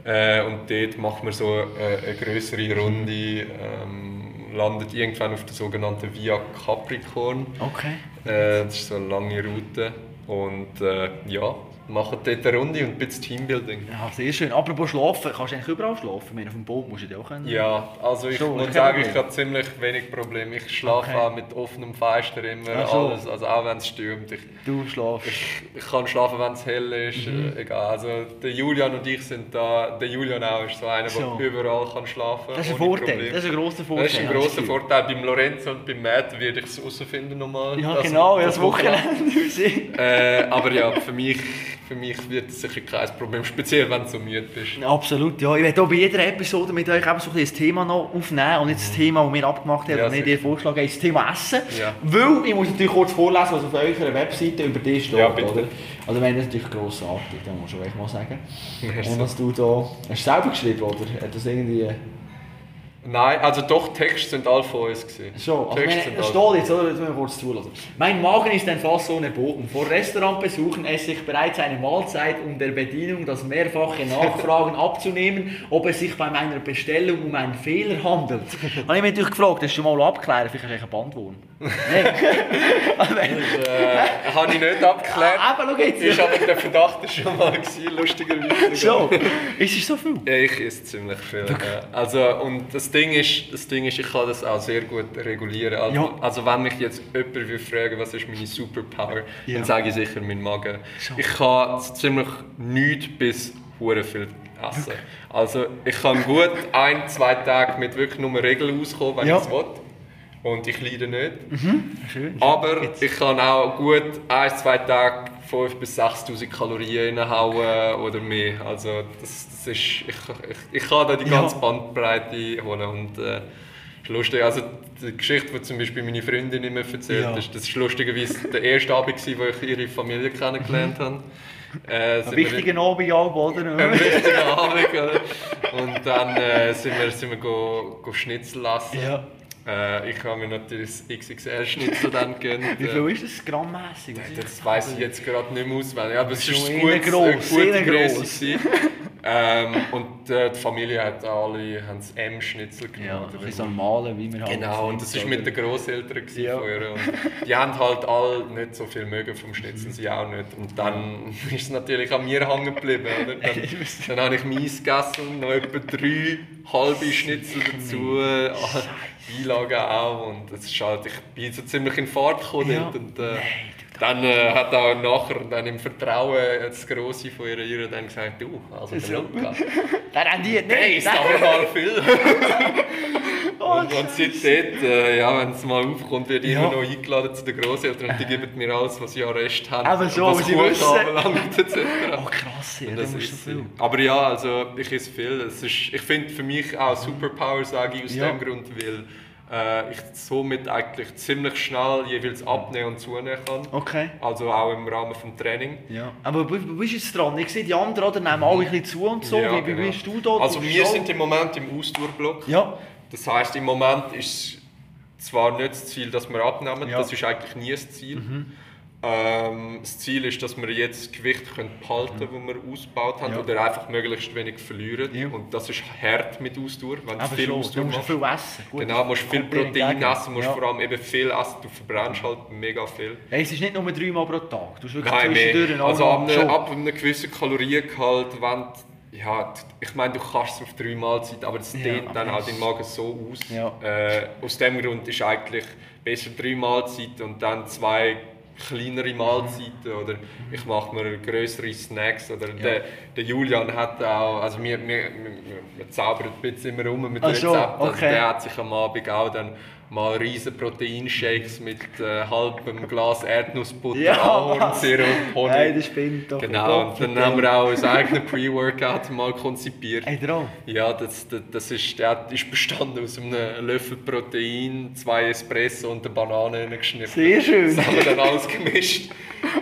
Äh, und dort machen wir so äh, eine größere Runde, ähm, landet irgendwann auf der sogenannten Via Capricorn. Okay. Äh, das ist so eine lange Route. Und äh, ja, machen dort eine Runde und ein bisschen Teambuilding. Ja, sehr schön. Apropos schlafen, kannst du eigentlich überall schlafen? Ich meine, auf dem Boot musst du ja auch können. Ja, also ich So, muss sagen, ich Problem. habe ziemlich wenig Probleme. Ich schlafe Okay. auch mit offenem Fenster immer, so. alles. Also auch wenn es stürmt. Ich, Du schlafst. ich kann schlafen, wenn es hell ist, Mhm. äh, egal. Also der Julian und ich sind da. Der Julian auch ist so einer, So. der überall kann schlafen Das ist ein Vorteil. Probleme. Das ist ein grosser Vorteil. Das ist ein ich grosser das Gefühl. Vorteil. Beim Lorenzo und beim Matt werde ich es herausfinden nochmal. Ja, das- genau, ja, das Wochenende. [laughs] Äh, aber ja, für mich, für mich wird es sicher kein Problem, speziell wenn du so müde bist. Absolut, ja. Ich werde auch bei jeder Episode mit euch eben so ein Thema noch aufnehmen und nicht das Thema, das wir abgemacht haben, Ja, und nicht ihr vorschlagen, ist das Thema Essen. Ja. Weil, ich muss natürlich kurz vorlesen, was auf eurer Webseite über dich steht, Ja, bitte. oder? Also, wenn das natürlich grossartig, das muss ich mal sagen. Merci. Und was du da... Hast du selber geschrieben, oder? Hat das irgendwie... Nein, also doch, Texte sind alle von uns. Gewesen. So, also Texte meine, das steht jetzt, oder? Das müssen wir kurz zulassen. Mein Magen ist ein Fass ohne Boden. Vor Restaurantbesuchen esse ich bereits eine Mahlzeit, um der Bedienung das mehrfache Nachfragen [laughs] abzunehmen, ob es sich bei meiner Bestellung um einen Fehler handelt. [laughs] Habe ich mich natürlich gefragt, hast du schon mal abklären, vielleicht hast du einen Bandwurm. Nein. Das äh, habe ich nicht abgeklärt. Ah, eben, schau jetzt. Ist aber der Verdacht ist schon mal gewesen, lustigerweise. So, ist es so viel? Ja, ich esse ziemlich viel. Ja. Also, und das Ding, ist, das Ding ist, ich kann das auch sehr gut regulieren. Also, Ja. also wenn mich jetzt jemand will fragen was ist meine Superpower, Ja. dann sage ich sicher mein Magen. Ich kann ziemlich nichts bis hure viel essen. Also ich kann gut ein, zwei Tage mit wirklich nur Regeln auskommen, wenn Ja. ich es will. Und ich leide nicht. Schön. Aber Jetzt. ich kann auch gut ein, zwei Tage 5.000 bis 6'000 Kalorien reinhauen oder mehr. Also das, das ist, ich, ich, ich kann da die Ja. ganze Bandbreite holen und äh, ist lustig. Also die Geschichte, die zum Beispiel meine Freundin immer erzählt, Ja. ist, das ist lustigerweise der erste Abend, gewesen, wo ich ihre Familie kennengelernt habe. [laughs] Äh, Ein wichtiger Abend, ja, oder? ein wichtiger Abend. oder? Und dann äh, sind wir, sind wir go, go Schnitzel essen. Ja. Äh, ich habe mir natürlich das XXL-Schnitzel dann [laughs] gegönnt. Wie Äh, viel ist das grammmässig? Ist Das weiß ich jetzt gerade nicht mehr auswendig, aber es ist gut, gross, eine gute innen Größe. ähm, und äh, die Familie hat alle haben das M-Schnitzel Ja, genommen. bisschen so Malen, wie wir halt Genau, und das war mit den Grosseltern gewesen Ja. von ihr. Und die haben halt alle nicht so viel mögen vom Schnitzel, sie auch nicht. Und dann [laughs] ist es natürlich an mir hängen geblieben. Oder? [laughs] Dann, dann habe ich meins gegessen, noch etwa drei halbe Schnitzel dazu, Beilagen auch. Und es ist halt, ich bin so ziemlich in Fahrt gekommen Ja. und äh, Dann äh, hat auch nachher dann im Vertrauen das Grosse von ihrer Jüre dann gesagt, du, also der. Luca, [laughs] Der rendiert der nicht. ist aber mal viel. [laughs] und, und seitdem, äh, ja, wenn es mal aufkommt, wird ich Ja. immer noch eingeladen zu den Grosseltern und die geben mir alles, was sie an Rest haben. Aber so, was sie wissen. anbelangt, etc. Oh krass, ja, Das ist so viel. Aber ja, also ich esse viel. Es ist, ich finde für mich auch Superpower, sage ich aus Ja. dem Grund, weil äh, ich somit eigentlich ziemlich schnell jeweils abnehmen und zunehmen kann. Okay. Also auch im Rahmen des Trainings. Ja. Aber wo, bist du jetzt dran? Ich sehe die anderen oder, nehmen alle ein bisschen zu und so. Ja, wie, genau. bist du da? Also Du wir sind im Moment im Ausdauerblock. Ja. Das heißt, im Moment ist zwar nicht das Ziel, dass wir abnehmen, Ja. das ist eigentlich nie das Ziel. Ähm, das Ziel ist, dass wir jetzt das Gewicht können behalten können, das wir ausgebaut haben, Ja. oder einfach möglichst wenig verlieren. Ja. Und das ist hart mit Ausdauer, wenn du viel schon, Ausdauer du musst viel essen. Gut, Genau, du musst viel Protein essen, musst ja. vor allem eben viel essen, du verbrennst halt mega viel. Hey, es ist nicht nur dreimal pro Tag. Du hast wirklich Nein, zwischendurch Also ab, einem, ab einem gewissen Kaloriengehalt, wenn du- ja, ich meine, du kannst es auf drei Mahlzeiten, aber das Ja, dehnt dann auch deinen Magen so aus. Ja. Äh, aus dem Grund ist eigentlich besser drei Mahlzeiten und dann zwei kleinere Mahlzeiten oder ich mache mir größere Snacks oder der, der Julian hat auch, also wir, wir, wir, wir zaubern ein bisschen immer rum mit Ach Rezepten, so, also okay. der hat sich am Abend auch dann mal riesen Proteinshakes mit äh, halbem Glas Erdnussbutter, Ja, Ahornsirup, Honig. Hey, das spinnt doch. Genau, und dann haben wir auch unser eigenes Pre-Workout mal konzipiert. Hey, drauf. Ja, das, das, das ist, der ist bestanden aus einem Löffel Protein, zwei Espresso und eine Banane reingeschnitten. Sehr schön. Das haben wir dann alles gemischt.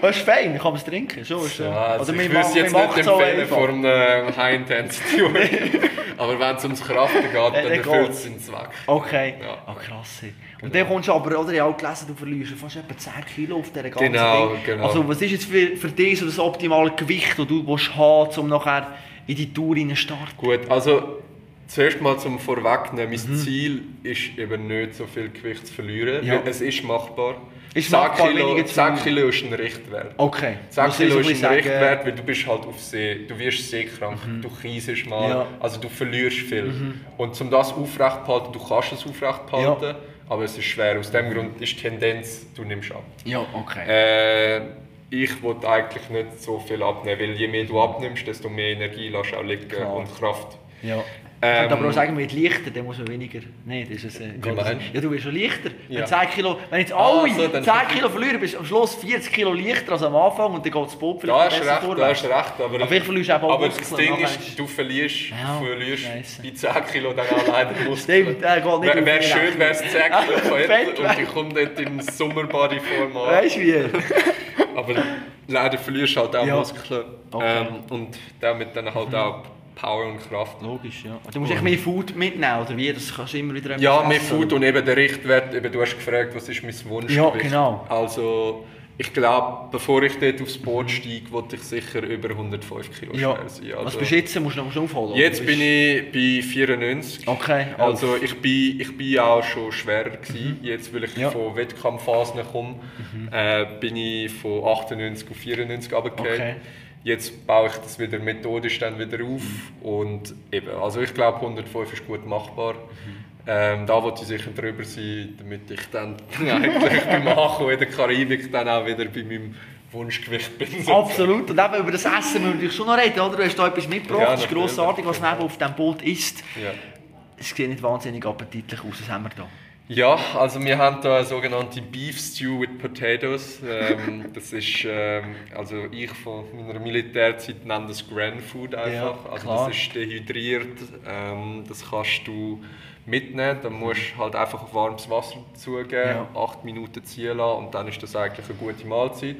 Das ist fein, kann man es trinken. Schon, ist, äh, Ja, also oder ich würde es jetzt nicht empfehlen einfach. vor einem High-Intensity-Workout. [laughs] Aber wenn es ums Kraften geht, dann dann erfüllt es seinen Zweck. Okay. Ja. Oh, krass. Ey. Und dann kommst du aber, oder ich habe auch gelesen, du verlierst fast etwa 10 Kilo auf dieser ganzen Genau, Ding. genau. Also was ist jetzt für, für dich so das optimale Gewicht, das du willst haben um nachher in die Tour zu starten? Gut, also zuerst mal zum Vorwegnehmen. Mein Mhm. Ziel ist eben nicht so viel Gewicht zu verlieren, Ja. es ist machbar. Ist 10 machbar, Kilo, weniger zu 10 verlieren. Kilo ist ein Richtwert. Okay. 10 Muss Kilo ist ein sagen, Richtwert, weil du bist halt auf See, du wirst seekrank, du kriesest mal, Ja. also du verlierst viel. Und um das aufrechtzuerhalten, du kannst es aufrechtzuerhalten, aber es ist schwer. Aus dem Grund ist die Tendenz, du nimmst ab. Ja, okay. Äh, ich wollte eigentlich nicht so viel abnehmen, weil je mehr du abnimmst, desto mehr Energie lässt du auch liegen Klar. und Kraft. Ja. Ähm, ich aber auch sagen, mit leichter, dann muss man weniger. Nein, das ist es. Äh, Wie meinst du? Ja, du bist schon leichter. Wenn Ja. 10 Kilo, wenn jetzt Ah, alle so, dann- 10 Kilo verlieren, bist du am Schluss 40 Kilo leichter als am Anfang und dann geht das Boot Da hast du besser recht, da vorwärts. hast recht. Aber, Aber vielleicht verlierst du eben auch aber das Ding ist, du verlierst, Ja, verlierst bei 10 Kilo dann auch leider [laughs] Muskeln. Stimmt, der geht nicht Wäre schön, wäre es 10 Kilo [laughs] Fett und ich komme dort im Sommerbody-Form an. Weißt du wie? Aber leider verlierst halt auch Ja. Muskeln. Okay. Ähm, und damit dann halt auch Power und Kraft. Logisch, ja. Du musst echt mehr Food mitnehmen, oder wie? Das kannst du immer wieder Ja, mehr essen, Food oder? und eben der Richtwert. Eben, du hast gefragt, was ist mein Wunschgewicht. Ja, genau. Also, ich glaube, bevor ich dort aufs Boot steige, wollte ich sicher über 105 Kilo Ja. schwer sein. Was Also, bist du jetzt? Musst du noch aufholen? oder? jetzt bin ich bei 94. Okay. Also ich bin, ich bin auch schon schwerer gewesen. Jetzt, weil ich Mhm. Ja. Mhm. von Wettkampfphasen komme, äh, bin ich von 98 auf 94 runtergefallen. Okay. Jetzt baue ich das wieder methodisch dann wieder auf und eben, also ich glaube 105 ist gut machbar. Mhm. Ähm, da wollte ich sicher drüber sein, damit ich dann [laughs] eigentlich beim Ankommen in der Karibik dann auch wieder bei meinem Wunschgewicht bin. Absolut. Und eben über das Essen müssen wir natürlich schon noch reden, oder? Du hast da etwas mitgebracht, Ja, das ist grossartig, was neben auf diesem Boot ist. Ja. Es sieht nicht wahnsinnig appetitlich aus, was haben wir da? Ja, also wir haben da eine sogenannte Beef Stew with Potatoes. Ähm, das ist, ähm, also ich von meiner Militärzeit nenne das Grand Food einfach. Ja, also das ist dehydriert, ähm, das kannst du mitnehmen. Dann musst du halt einfach warmes Wasser dazugeben, Ja. acht Minuten ziehen lassen und dann ist das eigentlich eine gute Mahlzeit.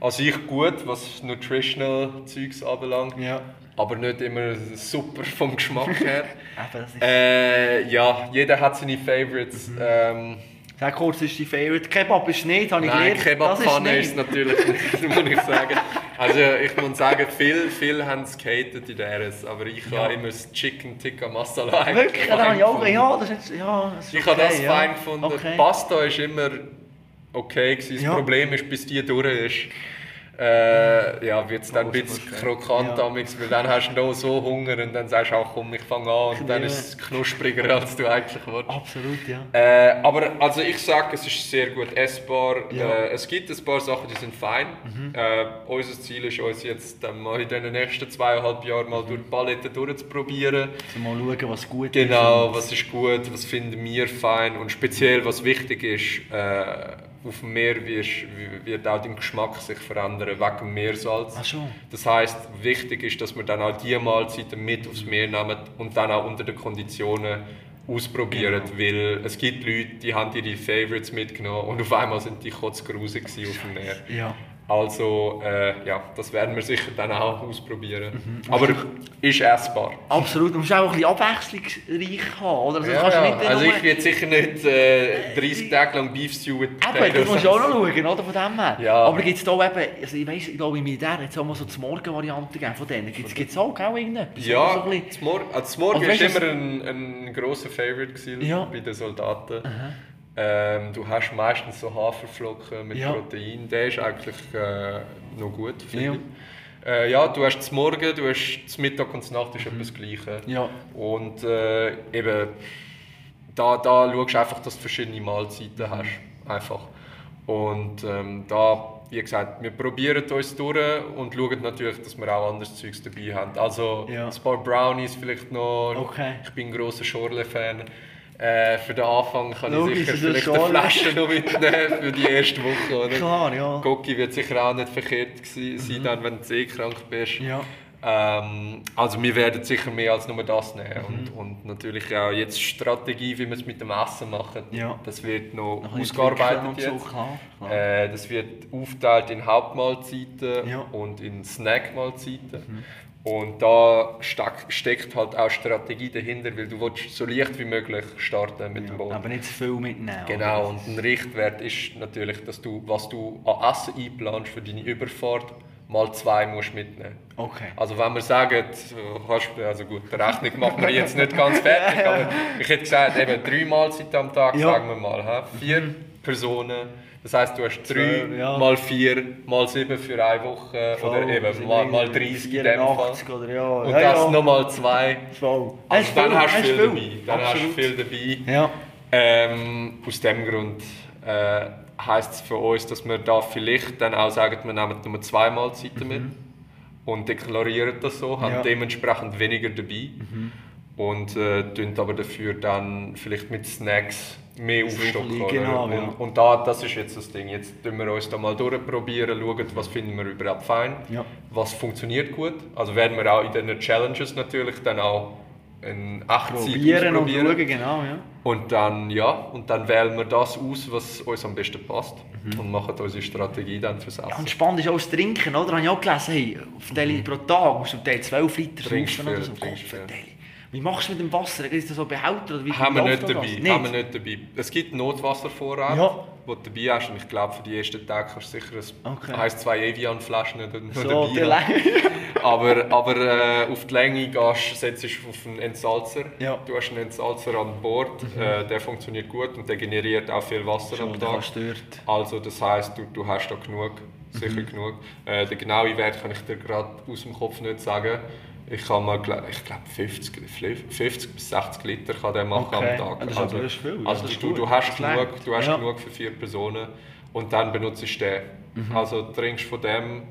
Also ich gut, was nutritional Zeugs anbelangt, Ja. Aber nicht immer super vom Geschmack [laughs] her. Ist... Äh, ja, jeder hat seine Favorites. Ähm, Sag kurz, ist die Favorite. Kebab ist nicht, habe ich nein, gelernt. Kebabpfanne Das ist natürlich nicht, [laughs] muss ich sagen. Also ich muss sagen, viele viel haben es gehatet in der RS, aber ich Ja. habe immer das Chicken Tikka Masala Wirklich? Ja, fein auch, gefunden. ja, das ist ja, das ist Ich habe das okay, fein ja. gefunden. Okay. Pasta ist immer okay gewesen. Das Ja. Problem ist, bis die durch ist. Äh, ja, wird es dann ein bisschen krokant, Ja. amix, weil dann hast du noch so Hunger und dann sagst du auch, komm, ich fange an und dann ist es knuspriger, als du eigentlich willst. Absolut, ja. Äh, aber also ich sage, es ist sehr gut essbar. Ja. Mhm. Äh, es gibt ein paar Sachen, die sind fein. Äh, unser Ziel ist uns jetzt mal in den nächsten zweieinhalb Jahren mal durch die Palette durchzuprobieren. Also mal schauen, was gut Genau, ist. was ist gut, was finden wir fein und speziell was wichtig ist, äh, auf dem Meer wirst, wird auch dein Geschmack sich verändern wegen Meersalz. Ach schon. Das heißt, wichtig ist, dass wir dann auch die Mahlzeiten mit aufs Meer nehmen und dann auch unter den Konditionen ausprobieren, Genau. weil es gibt Leute, die haben ihre Favorites mitgenommen und auf einmal sind die kotzgrusig gewesen auf dem Meer. Ja. Also äh, ja, das werden wir sicher dann auch ausprobieren. Mhm. Aber ist essbar. Absolut. Du musst auch ein bisschen abwechslungsreich haben, oder? Also, du Ja, kannst ja. nicht Also ich werde sicher nicht äh, 30 Tage lang Beef Stew Eben, du musst auch noch schauen, oder? Von dem her. Ja. Aber gibt es da eben, also ich weiss, ich glaube, in Militär hat es auch mal so die Morgen-Variante gegeben von denen. Gibt es auch, auch irgendetwas? Ja, So ein bisschen- das Morgen, also das Morgen Also ist weißt du, immer ein, ein grosser Favorite gewesen Ja. bei den Soldaten. Ähm, du hast meistens so Haferflocken mit Ja. Protein, der ist eigentlich äh, noch gut, finde Ja. ich. Äh, ja, du hast das Morgen, du hast das Mittag und das Nacht ist etwas Gleiche. Mhm. Ja. Und äh, eben, da, da schaust du einfach, dass du verschiedene Mahlzeiten hast. Einfach. Und ähm, da, wie gesagt, wir probieren uns durch und schauen natürlich, dass wir auch anderes Zeugs dabei haben. Also Ja. ein paar Brownies vielleicht noch. Okay. Ich bin ein grosser Schorle-Fan. Äh, für den Anfang kann Logisch, ich sicher vielleicht eine. Flasche noch mitnehmen für die erste Woche. Oder? Klar, ja. Gocki wird sicher auch nicht verkehrt sein, dann, wenn du seekrank bist. Ja. Ähm, also wir werden sicher mehr als nur das nehmen. Mhm. Und, und natürlich auch jetzt Strategie, wie wir es mit dem Essen machen, Ja. das wird noch, bisschen ausgearbeitet jetzt. So, klar, klar. Äh, das wird aufgeteilt in Hauptmahlzeiten Ja. Mhm. und in Snackmahlzeiten. Und da steck, steckt halt auch Strategie dahinter, weil du willst so leicht wie möglich starten mit dem Boot. Aber nicht zu viel mitnehmen. Genau, und ein Richtwert ist natürlich, dass du, was du an Essen einplanst für deine Überfahrt, mal zwei musst mitnehmen. Okay. Also wenn wir sagen, du also gut, die Rechnung macht man jetzt nicht ganz fertig, [laughs] aber ich hätte gesagt, eben drei Mahlzeiten am Tag, Ja. sagen wir mal, vier Personen. Das heisst, du hast drei Zwölf, ja. mal vier mal sieben für eine Woche Voll, oder eben mal, mal irgendwie 30 in dem Fall. 84 oder ja. Und ja, das ja. nochmal zwei. Voll. Also dann viel, hast du viel viel. dabei. Dann hast du viel dabei. Ja. Ähm, aus dem Grund äh, heisst es für uns, dass wir da vielleicht dann auch sagen, wir nehmen nur zwei Mahlzeiten mit und deklarieren das so, haben Mhm. Ja. Mhm. dementsprechend weniger dabei und äh, tun aber dafür dann vielleicht mit Snacks mehr aufstocken. genau, und, ja. und da, das ist jetzt das Ding. Jetzt tun wir uns da mal durchprobieren, schauen, was finden wir überhaupt fein, Ja. was funktioniert gut. Also werden wir auch in den Challenges natürlich dann auch ein Echtzeit Probieren und schauen, genau, ja. Und dann, ja, und dann wählen wir das aus, was uns am besten passt und machen unsere Strategie dann fürs Ja, Essen. und spannend ist auch das Trinken, oder? Habe ich auch gelesen, hey, auf Deli pro Tag musst du zum Teil 12 Liter Trinkst saufen oder so. trinkst. Wie machst du mit dem Wasser? Ist das so Behälter? Oder wie haben wir nicht dabei. Haben wir nicht dabei. Es gibt Notwasservorrat, Ja. wo du dabei hast. Und ich glaube, für die ersten Tage kannst du sicher ein, Okay. eins, zwei Evian-Flaschen noch So, dabei. [laughs] Aber, aber äh, auf die Länge gehst, setzt du auf einen Entsalzer. Ja. Mhm. Du hast einen Entsalzer an Bord, äh, der funktioniert gut und der generiert auch viel Wasser am Schon, Tag. kannst du dort. Also das heisst, du, du hast da genug, sicher Mhm. genug. Äh, den genauen Wert kann ich dir gerade aus dem Kopf nicht sagen. Ich kann mal, ich glaube 50, 50 bis 60 Liter kann der machen Okay. am Tag. Das das ist viel, also ist du, du hast genug, du hast Ja. genug für vier Personen und dann benutzt du den. Mhm. Also trinkst von dem.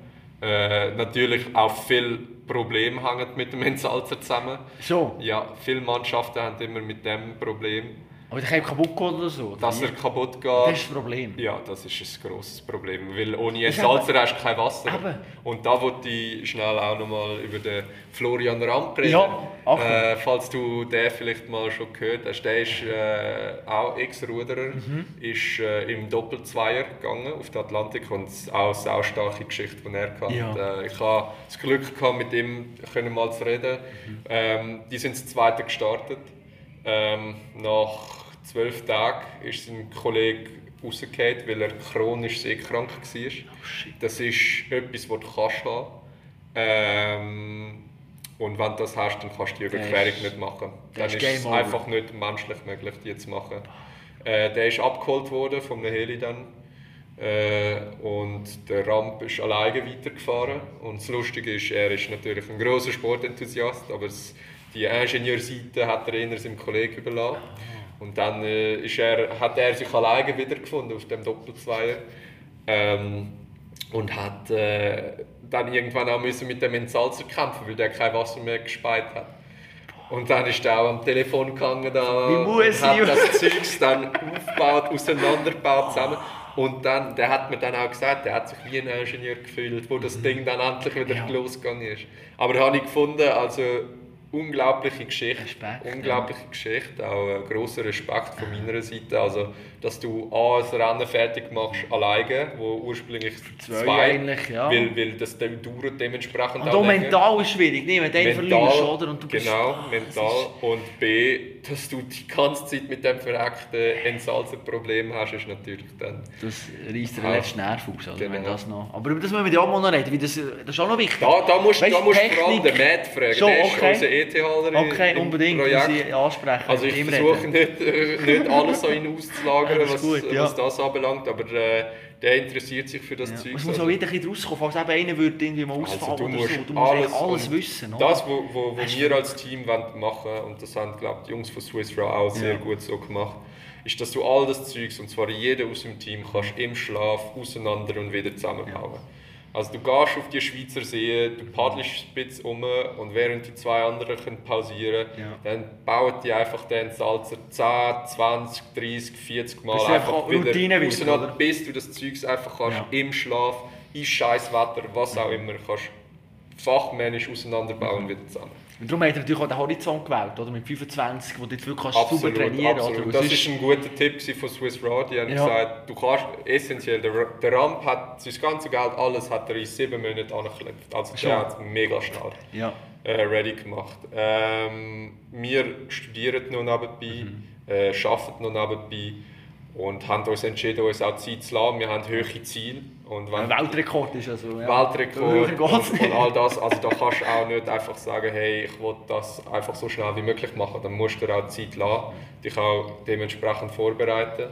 Äh, natürlich auch viele Probleme hängen mit dem Entsalzer zusammen. Schon. Ja, viele Mannschaften haben immer mit dem Problem, Aber der kann kaputt gehen oder so. dass er kaputt geht. das ist das Problem. Ja, das ist ein grosses Problem, weil ohne Ist Entsalzer hast du kein Wasser. Eben. Und da wollte ich schnell auch nochmal über den Florian Ramp reden. Ja, Achtung. äh, falls du den vielleicht mal schon gehört hast, der ist äh, auch Ex-Ruderer, Mhm. ist äh, im Doppelzweier gegangen auf den Atlantik und auch eine starke Geschichte, die er hatte. Ja. Äh, ich hatte das Glück, gehabt, mit ihm können mal zu reden. Mhm. Ähm, die sind das zweite gestartet. Ähm, nach zwölf Tagen ist sein Kollege rausgefallen, weil er chronisch seekrank war. Oh, das ist etwas, was du kannst haben. Ähm, und wenn du das hast, dann kannst du die Überquerung nicht machen. Dann ist ist es einfach nicht menschlich möglich, die zu machen. Äh, der ist abgeholt worden vom Heli dann. Äh, und der Ramp ist alleine weitergefahren. Und das Lustige ist, er ist natürlich ein großer Sportenthusiast, aber es, die Ingenieurseite hat er eher seinem Kollegen überlassen. Und dann äh, ist er, hat er sich alleine wiedergefunden auf dem Doppelzweier. Ähm, und hat äh, dann irgendwann auch müssen mit dem Entsalzer kämpfen, weil der kein Wasser mehr gespeit hat. Und dann ist er auch am Telefon gegangen da und hat das Zeugs dann aufgebaut, auseinandergebaut zusammen. Und dann, der hat mir dann auch gesagt, der hat sich wie ein Ingenieur gefühlt, wo das Ding dann endlich wieder Ja. losgegangen ist. Aber habe ich gefunden, also unglaubliche Geschichte. Respekt, unglaubliche Geschichte, auch äh, grosser Respekt von meiner Seite. Also, dass du A, ein Rennen fertig machst, alleine, wo ursprünglich Zwei zwei, eigentlich, ja. weil, weil das dauert dementsprechend Und auch länger. mental ist schwierig, nicht? wenn du einen verlierst, oder? Und du bist, genau, Ah, mental. Und B, dass du die ganze Zeit mit dem verreckten Entsalzer-Problem hast, ist natürlich dann... Das reißt dir den Ja. letzten Nerv aus. Oder? Genau. Wenn das noch... Aber über das müssen wir ja auch mal noch reden, weil das, das ist auch noch wichtig. Da, da musst, Weißt da du, vor allem den Matt fragen, Schon, der okay. ETHler Okay, unbedingt, Projekt. muss ich ansprechen. Also ich versuche nicht, äh, nicht alles an ihn auszulagern, [laughs] Ja, was, gut, ja. was das anbelangt, aber äh, der interessiert sich für das Ja. Zeug. Es muss auch wieder ein bisschen rauskommen, falls eben einer würde irgendwie mal ausfallen Also du oder musst so. Du musst alles, alles, wissen. oder? Das, was wo, wo, wo Hast du wir als Team wollen machen und das haben glaube ich, die Jungs von Swiss Raw auch sehr gut so gemacht, ist, dass du all das Zeugs, und zwar jeder aus dem Team, kannst im Schlaf auseinander und wieder zusammenbauen. Also du gehst auf die Schweizer See, du paddelst ein bisschen um und während die zwei anderen können pausieren Ja. dann bauen die einfach den Salzer 10, 20, 30, 40 Mal einfach Routine wird, auseinander, oder? bis du das Zeugs einfach kannst Ja. im Schlaf, in scheiß Wetter, was auch immer, kannst fachmännisch auseinanderbauen wieder zusammen. Und darum hat er natürlich auch den Horizont gewählt, oder? Mit 25, wo du jetzt wirklich kannst super trainieren kannst. Das ist ein guter Tipp von Swiss Raw. Die haben Ja. gesagt, du kannst essentiell, der, der Ramp hat sein ganzes Geld, alles hat er in sieben Monaten angeklebt. Also Schon. der hat es mega schnell Ja. äh, ready gemacht. Ähm, wir studieren noch nebenbei, Mhm. äh, arbeiten noch nebenbei und haben uns entschieden, uns auch Zeit zu lassen. Wir haben hohe Ziele. Und wenn, Ein Weltrekord ist also. Ja. Weltrekord und, und all das. Also da kannst du [laughs] auch nicht einfach sagen, hey, ich will das einfach so schnell wie möglich machen. Dann musst du dir auch Zeit lassen, dich auch dementsprechend vorbereiten.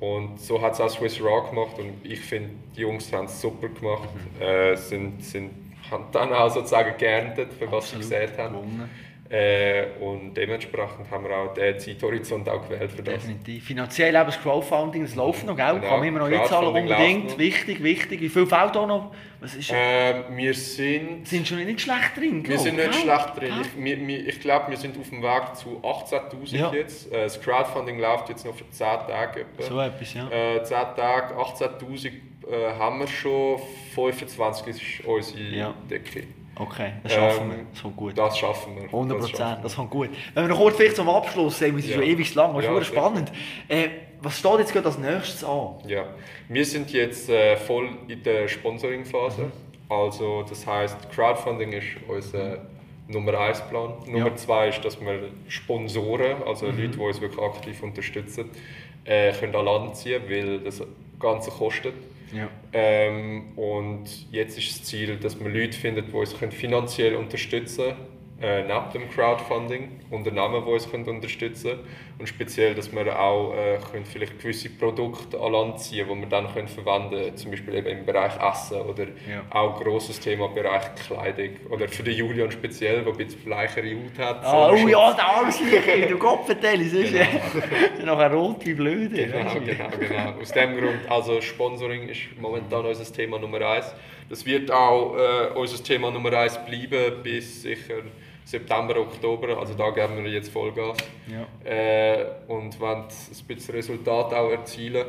Und so hat es auch Swiss Raw gemacht und ich finde, die Jungs haben es super gemacht. Mhm. Äh, sind, sind, haben dann auch sozusagen geerntet, für was Absolut. sie gesät haben. Gewonnen. Äh, und dementsprechend haben wir auch den Zeithorizont auch gewählt für das. Definitiv. Finanziell eben das Crowdfunding, das läuft noch, gell? Genau, Kann man immer noch nicht zahlen, Crowdfunding läuft unbedingt. Wichtig, wichtig. Wie viel fällt da noch? Was ist, Ähm, wir sind sind schon nicht schlecht drin, Wir glaub, sind nicht gell? schlecht drin. Ich, wir, wir, ich glaube, wir sind auf dem Weg zu 18.000 Ja. jetzt. Äh, Das Crowdfunding läuft jetzt noch für 10 Tage. Etwa. So etwas, ja. Äh, 10 Tage, 18.000 äh, haben wir schon, 25 ist unsere Ja. Decke. Okay, das schaffen Ähm, wir. Das kommt gut. Das schaffen wir. 100 Das Prozent, das kommt gut. Wenn wir noch kurz vielleicht zum Abschluss sehen, wir sind Ja. schon ewig lang, das ist Ja, spannend. Äh, was steht jetzt gerade als nächstes an? wir. Ja. Wir sind jetzt äh, voll in der Sponsoring-Phase. Mhm. Also, das heißt, Crowdfunding ist unser Nummer 1 Plan. Nummer Ja. 2 ist, dass wir Sponsoren, also Mhm. Leute, die uns wirklich aktiv unterstützen, äh, können an Land ziehen, weil das Ganze kostet. Ja. Ähm, und jetzt ist das Ziel, dass wir Leute finden, die uns finanziell unterstützen können, äh, neben dem Crowdfunding, Unternehmen, die uns können unterstützen können. Und speziell, dass wir auch äh, können vielleicht gewisse Produkte an Land ziehen die wir dann können verwenden können, zum Beispiel eben im Bereich Essen oder Ja. auch ein grosses Thema im Bereich Kleidung. Oder für den Julian speziell, der ein bisschen bleichere Haut hat. Ah, oh Sonnenschutz. ja, der Armslicht, du Kopfverteil, das ist ja nachher rot wie blöde. Genau, [laughs] genau, genau. Aus dem Grund, also Sponsoring ist momentan unser Thema Nummer eins. Das wird auch äh, unser Thema Nummer eins bleiben bis sicher September, Oktober. Also da geben wir jetzt Vollgas. Ja. Äh, und wollen ein bisschen Resultat auch erzielen.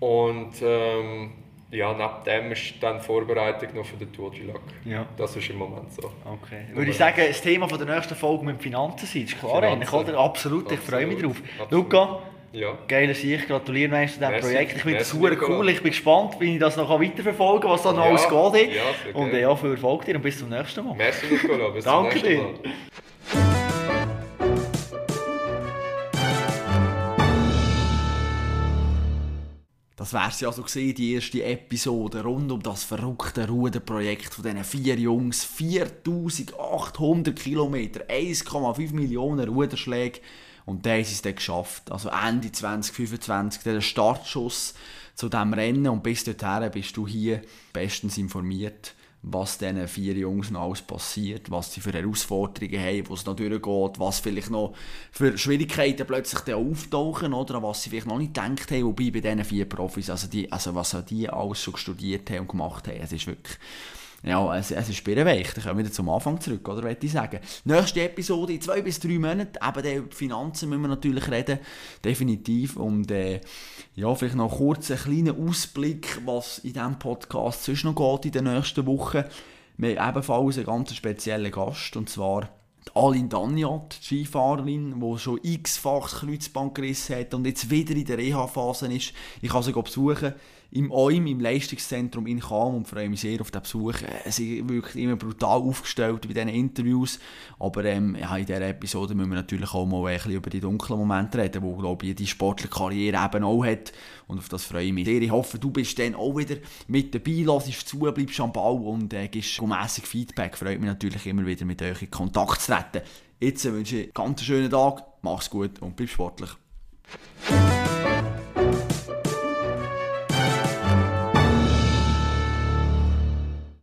Und ähm, ja, neben dem ist dann die Vorbereitung noch für den Tour du Lac. Ja. Das ist im Moment so. Okay. Würde ich sagen, das Thema von der nächsten Folge mit Finanzen sein, ist klar Finanzen. eigentlich, oder? Absolut, ich freue mich drauf. Absolut. Luca, Ja. geiler Sieg, gratuliere mir zu diesem. Projekt. Ich finde das super cool, ich bin gespannt, wie ich das noch weiterverfolgen kann, was da noch Ja, alles geht. ja, sehr Und ja, viel Erfolg dir und bis zum nächsten Mal. Merci Nicola, bis zum Danke nächsten dir. Mal. Das wäre ja also gewesen, die erste Episode rund um das verrückte Ruderprojekt von diesen vier Jungs. 4800 Kilometer, 1,5 Millionen Ruderschläge Und haben sie es dann geschafft. Also Ende 2025, der Startschuss zu diesem Rennen. Und bis dorthin bist du hier bestens informiert, was diesen vier Jungs noch alles passiert, was sie für Herausforderungen haben, wo es noch durchgeht, was vielleicht noch für Schwierigkeiten plötzlich auftauchen oder was sie vielleicht noch nicht gedacht haben. Wobei bei diesen vier Profis, also, die, also was die alles schon studiert haben und gemacht haben, es ist wirklich ja, es, es ist birrenweich. Dann kommen wir wieder zum Anfang zurück, oder würde ich sagen. Nächste Episode in zwei bis drei Monaten. Eben über die Finanzen müssen wir natürlich reden. Definitiv. Und äh, ja, vielleicht noch kurz einen kleinen Ausblick, was in diesem Podcast sonst noch geht in den nächsten Wochen. Wir haben ebenfalls einen ganz speziellen Gast, und zwar Aline Danyat, die Skifahrerin, die schon x-fach Kreuzband gerissen hat und jetzt wieder in der Reha-Phase ist. Ich kann sie besuchen im OIM, im Leistungszentrum in Cham und freue mich sehr auf den Besuch. Sie sind wirklich immer brutal aufgestellt bei diesen Interviews, aber ähm, ja, in dieser Episode müssen wir natürlich auch mal ein bisschen über die dunklen Momente reden, wo glaube ich die sportliche Karriere eben auch hat und auf das freue ich mich sehr. Ich hoffe, du bist dann auch wieder mit dabei, lassest zu, bleibst am Ball und äh, gibst mässig Feedback. Freut mich natürlich immer wieder mit euch in Kontakt zu treten. Jetzt wünsche ich einen ganz schönen Tag, mach's gut und bleib sportlich.